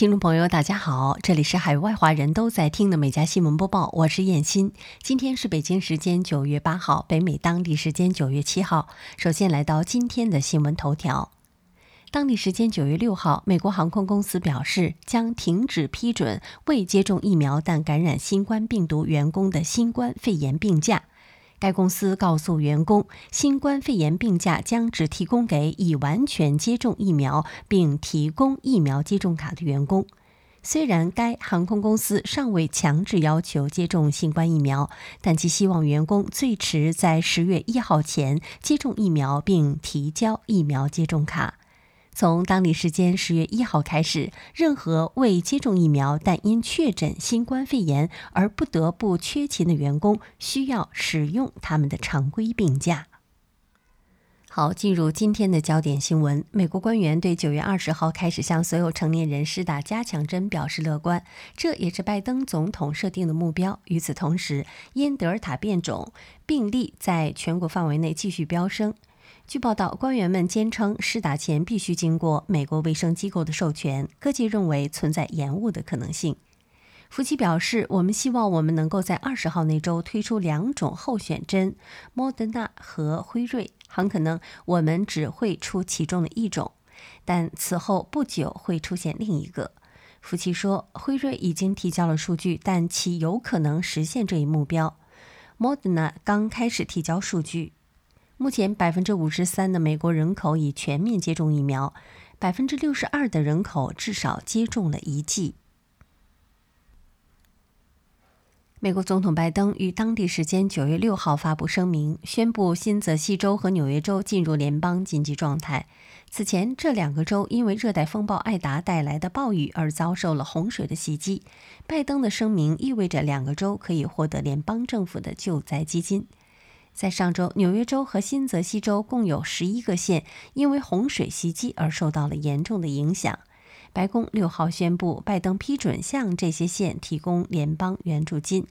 听众朋友，大家好，这里是海外华人都在听的每家新闻播报，我是燕欣。今天是北京时间九月八号，北美当地时间九月七号。首先来到今天的新闻头条。当地时间九月六号，美国航空公司表示将停止批准未接种疫苗但感染新冠病毒员工的新冠肺炎病假。该公司告诉员工，新冠肺炎病假将只提供给已完全接种疫苗并提供疫苗接种卡的员工。虽然该航空公司尚未强制要求接种新冠疫苗，但其希望员工最迟在十月一号前接种疫苗并提交疫苗接种卡。从当地时间十月一号开始，任何未接种疫苗但因确诊新冠肺炎而不得不缺勤的员工，需要使用他们的常规病假。好，进入今天的焦点新闻。美国官员对九月二十号开始向所有成年人施打加强针表示乐观，这也是拜登总统设定的目标。与此同时，因德尔塔变种，病例在全国范围内继续飙升。据报道，官员们坚称试打前必须经过美国卫生机构的授权。各界认为存在延误的可能性。福奇表示：“我们希望我们能够在二十号那周推出两种候选针，莫德纳和辉瑞。很可能我们只会出其中的一种，但此后不久会出现另一个。”福奇说：“辉瑞已经提交了数据，但其有可能实现这一目标。莫德纳刚开始提交数据。”目前，百分之五十三的美国人口已全面接种疫苗，百分之六十二的人口至少接种了一剂。美国总统拜登于当地时间九月六号发布声明，宣布新泽西州和纽约州进入联邦紧急状态。此前，这两个州因为热带风暴艾达带来的暴雨而遭受了洪水的袭击。拜登的声明意味着两个州可以获得联邦政府的救灾基金。在上周，纽约州和新泽西州共有十一个县因为洪水袭击而受到了严重的影响。白宫六号宣布，拜登批准向这些县提供联邦援助金。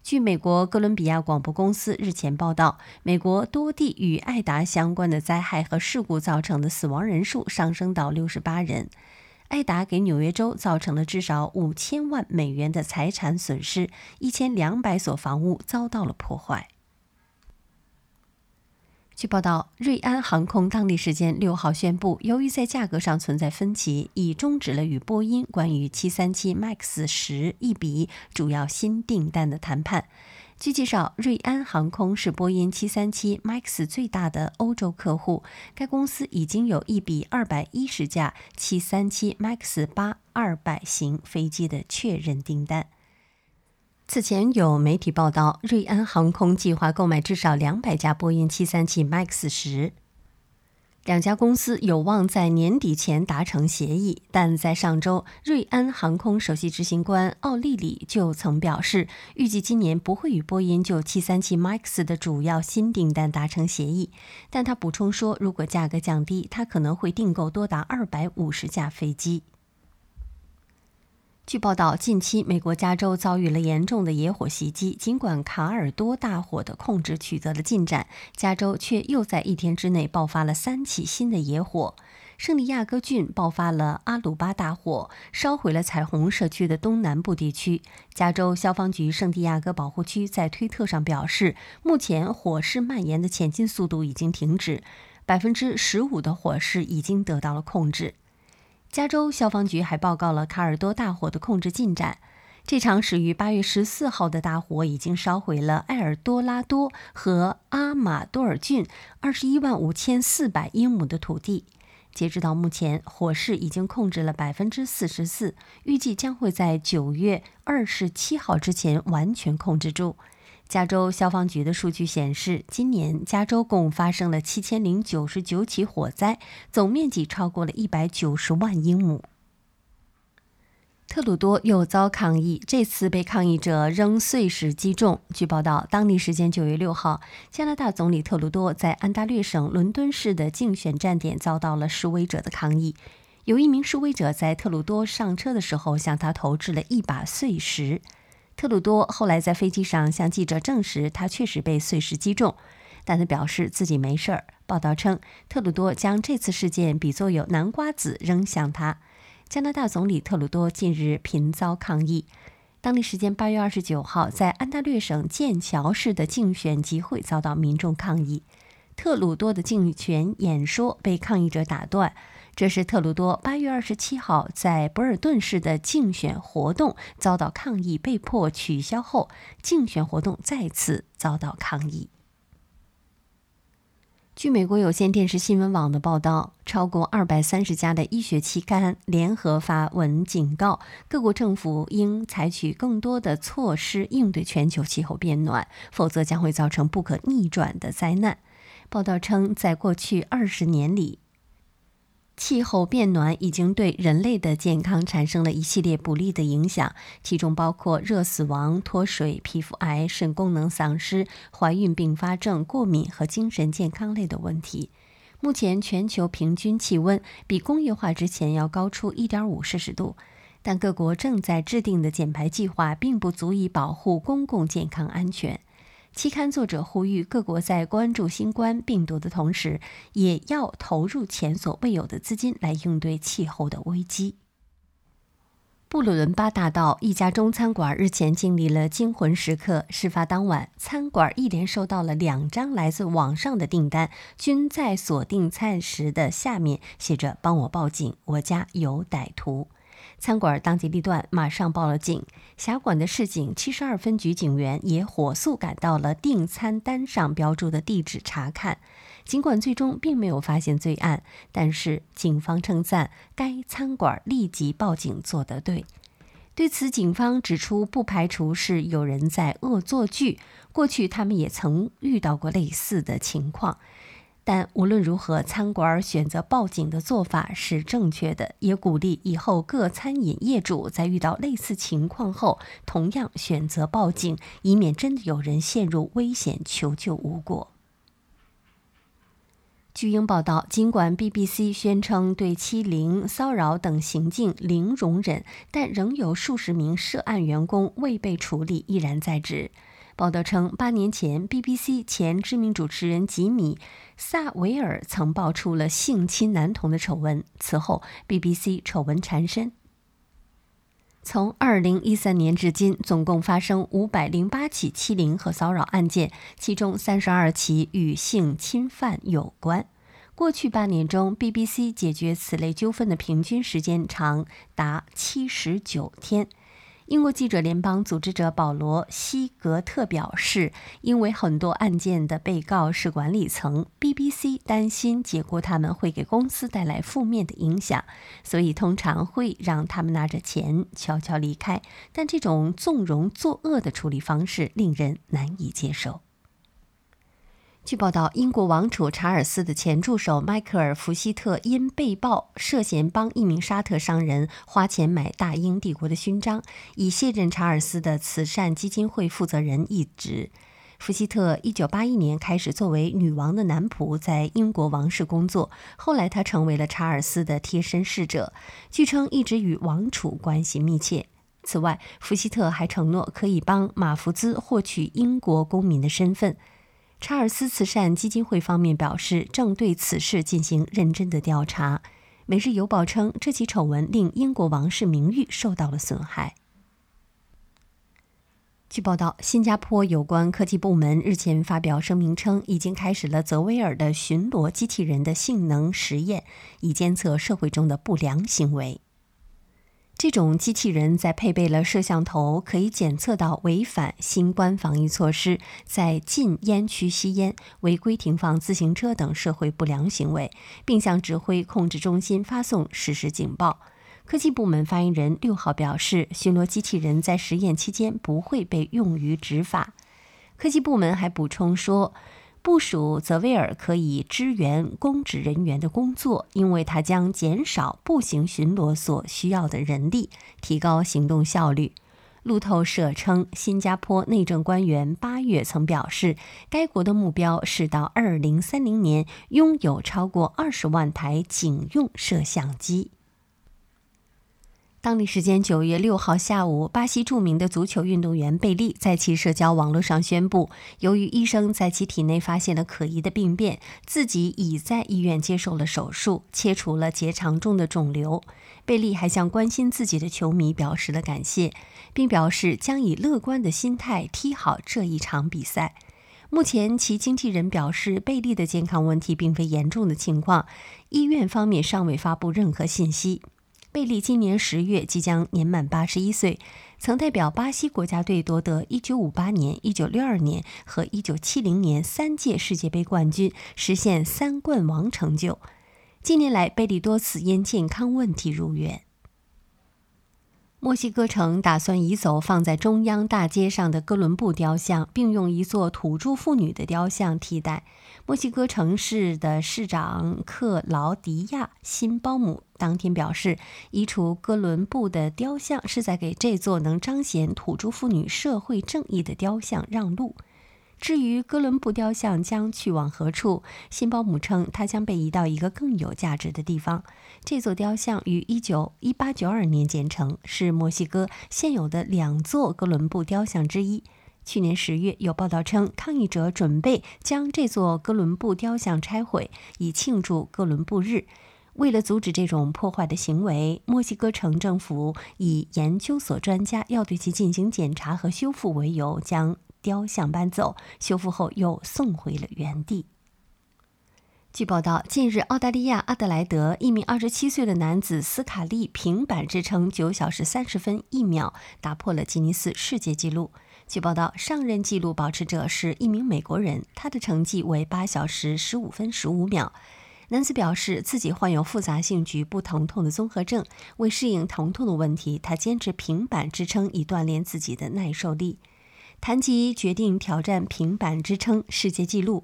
据美国哥伦比亚广播公司日前报道，美国多地与艾达相关的灾害和事故造成的死亡人数上升到六十八人。艾达给纽约州造成了至少五千万美元的财产损失，一千两百所房屋遭到了破坏。据报道，瑞安航空当地时间六号宣布，由于在价格上存在分歧，已终止了与波音关于737 MAX 十一笔主要新订单的谈判。据介绍，瑞安航空是波音737 MAX 最大的欧洲客户，该公司已经有一笔二百一十架737 MAX 八二百型飞机的确认订单。此前有媒体报道，瑞安航空计划购买至少两百架波音737 MAX 十。两家公司有望在年底前达成协议，但在上周，瑞安航空首席执行官奥利里就曾表示，预计今年不会与波音就737 MAX 的主要新订单达成协议。但他补充说，如果价格降低，他可能会订购多达二百五十架飞机。据报道，近期美国加州遭遇了严重的野火袭击。尽管卡尔多大火的控制取得了进展，加州却又在一天之内爆发了三起新的野火。圣地亚哥郡爆发了阿鲁巴大火，烧毁了彩虹社区的东南部地区。加州消防局圣地亚哥保护区在推特上表示，目前火势蔓延的前进速度已经停止，百分之十五的火势已经得到了控制。加州消防局还报告了卡尔多大火的控制进展。这场始于八月十四号的大火已经烧毁了埃尔多拉多和阿马多尔郡二十一万五千四百英亩的土地。截止到目前，火势已经控制了百分之四十四，预计将会在九月二十七号之前完全控制住。加州消防局的数据显示，今年加州共发生了七千零九十九起火灾，总面积超过了一百九十万英亩。特鲁多又遭抗议，这次被抗议者扔碎石击中。据报道，当地时间九月六号，加拿大总理特鲁多在安大略省伦敦市的竞选站点遭到了示威者的抗议。有一名示威者在特鲁多上车的时候向他投掷了一把碎石。特鲁多后来在飞机上向记者证实，他确实被碎石击中，但他表示自己没事儿。报道称，特鲁多将这次事件比作有南瓜子扔向他。加拿大总理特鲁多近日频遭抗议。当地时间八月二十九号，在安大略省剑桥市的竞选集会遭到民众抗议，特鲁多的竞选演说被抗议者打断。这是特鲁多八月二十七号在博尔顿市的竞选活动遭到抗议，被迫取消后，竞选活动再次遭到抗议。据美国有线电视新闻网的报道，超过二百三十家的医学期刊联合发文警告，各国政府应采取更多的措施应对全球气候变暖，否则将会造成不可逆转的灾难。报道称，在过去二十年里，气候变暖已经对人类的健康产生了一系列不利的影响，其中包括热死亡、脱水、皮肤癌、肾功能丧失、怀孕并发症、过敏和精神健康类的问题。目前，全球平均气温比工业化之前要高出1.5摄氏度，但各国正在制定的减排计划并不足以保护公共健康安全。期刊作者呼吁各国在关注新冠病毒的同时，也要投入前所未有的资金来应对气候的危机。布鲁伦巴大道一家中餐馆日前经历了惊魂时刻。事发当晚，餐馆一连收到了两张来自网上的订单，均在锁定餐时的下面写着“帮我报警，我家有歹徒”。餐馆当机立断，马上报了警。辖管的市警七十二分局警员也火速赶到了订餐单上标注的地址查看。尽管最终并没有发现罪案，但是警方称赞该餐馆立即报警做得对。对此，警方指出，不排除是有人在恶作剧。过去他们也曾遇到过类似的情况。但无论如何，餐馆选择报警的做法是正确的，也鼓励以后各餐饮业主在遇到类似情况后，同样选择报警，以免真的有人陷入危险求救无果。据英报道，尽管 BBC 宣称对欺凌、骚扰等行径零容忍，但仍有数十名涉案员工未被处理，依然在职。报道称，八年前，BBC 前知名主持人吉米·萨维尔曾爆出了性侵男童的丑闻。此后，BBC 丑闻缠身。从2013年至今，总共发生508起欺凌和骚扰案件，其中32起与性侵犯有关。过去八年中，BBC 解决此类纠纷的平均时间长达79天。英国记者联邦组织者保罗·西格特表示，因为很多案件的被告是管理层，BBC 担心解雇他们会给公司带来负面的影响，所以通常会让他们拿着钱悄悄离开。但这种纵容作恶的处理方式令人难以接受。据报道，英国王储查尔斯的前助手迈克尔·福希特因被曝涉嫌帮一名沙特商人花钱买大英帝国的勋章，已卸任查尔斯的慈善基金会负责人一职。福希特1981年开始作为女王的男仆在英国王室工作，后来他成为了查尔斯的贴身侍者，据称一直与王储关系密切。此外，福希特还承诺可以帮马福兹获取英国公民的身份。查尔斯慈善基金会方面表示，正对此事进行认真的调查。《每日邮报》称，这起丑闻令英国王室名誉受到了损害。据报道，新加坡有关科技部门日前发表声明称，已经开始了泽威尔的巡逻机器人的性能实验，以监测社会中的不良行为。这种机器人在配备了摄像头，可以检测到违反新冠防疫措施、在禁烟区吸烟、违规停放自行车等社会不良行为，并向指挥控制中心发送实时警报。科技部门发言人六号表示，巡逻机器人在实验期间不会被用于执法。科技部门还补充说。部署泽维尔可以支援公职人员的工作，因为它将减少步行巡逻所需要的人力，提高行动效率。路透社称，新加坡内政官员八月曾表示，该国的目标是到二零三零年拥有超过二十万台警用摄像机。当地时间九月六号下午，巴西著名的足球运动员贝利在其社交网络上宣布，由于医生在其体内发现了可疑的病变，自己已在医院接受了手术，切除了结肠中的肿瘤。贝利还向关心自己的球迷表示了感谢，并表示将以乐观的心态踢好这一场比赛。目前，其经纪人表示，贝利的健康问题并非严重的情况，医院方面尚未发布任何信息。贝利今年十月即将年满八十一岁，曾代表巴西国家队夺得一九五八年、一九六二年和一九七零年三届世界杯冠军，实现三冠王成就。近年来，贝利多次因健康问题入院。墨西哥城打算移走放在中央大街上的哥伦布雕像，并用一座土著妇女的雕像替代。墨西哥城市的市长克劳迪亚·辛包姆当天表示，移除哥伦布的雕像是在给这座能彰显土著妇女社会正义的雕像让路。至于哥伦布雕像将去往何处，辛保姆称，它将被移到一个更有价值的地方。这座雕像于一九一八九二年建成，是墨西哥现有的两座哥伦布雕像之一。去年十月，有报道称，抗议者准备将这座哥伦布雕像拆毁，以庆祝哥伦布日。为了阻止这种破坏的行为，墨西哥城政府以研究所专家要对其进行检查和修复为由，将。雕像搬走，修复后又送回了原地。据报道，近日澳大利亚阿德莱德一名二十七岁的男子斯卡利平板支撑九小时三十分一秒，打破了吉尼斯世界纪录。据报道，上任纪录保持者是一名美国人，他的成绩为八小时十五分十五秒。男子表示自己患有复杂性局部疼痛的综合症，为适应疼痛的问题，他坚持平板支撑以锻炼自己的耐受力。谈及决定挑战平板支撑世界纪录，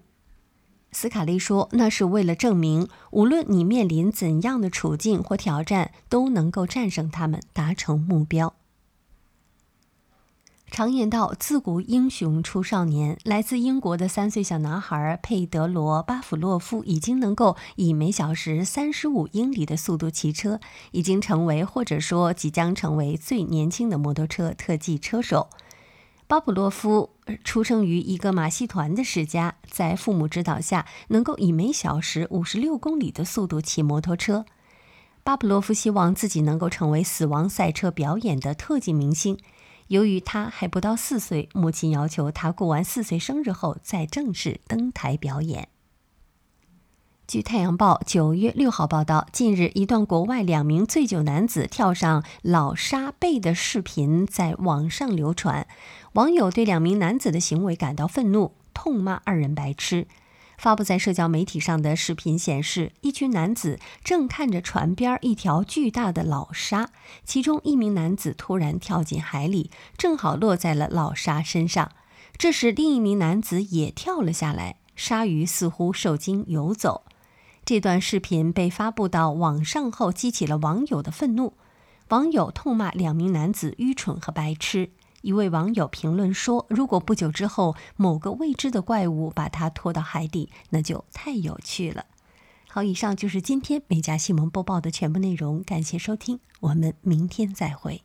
斯卡利说：“那是为了证明，无论你面临怎样的处境或挑战，都能够战胜他们，达成目标。”常言道：“自古英雄出少年。”来自英国的三岁小男孩佩德罗·巴甫洛夫已经能够以每小时三十五英里的速度骑车，已经成为或者说即将成为最年轻的摩托车特技车手。巴甫洛夫出生于一个马戏团的世家，在父母指导下，能够以每小时五十六公里的速度骑摩托车。巴甫洛夫希望自己能够成为死亡赛车表演的特技明星。由于他还不到四岁，母亲要求他过完四岁生日后再正式登台表演。据《太阳报》九月六号报道，近日一段国外两名醉酒男子跳上老沙背的视频在网上流传，网友对两名男子的行为感到愤怒，痛骂二人白痴。发布在社交媒体上的视频显示，一群男子正看着船边一条巨大的老鲨，其中一名男子突然跳进海里，正好落在了老鲨身上。这时，另一名男子也跳了下来，鲨鱼似乎受惊游走。这段视频被发布到网上后，激起了网友的愤怒。网友痛骂两名男子愚蠢和白痴。一位网友评论说：“如果不久之后某个未知的怪物把他拖到海底，那就太有趣了。”好，以上就是今天美家新闻播报的全部内容，感谢收听，我们明天再会。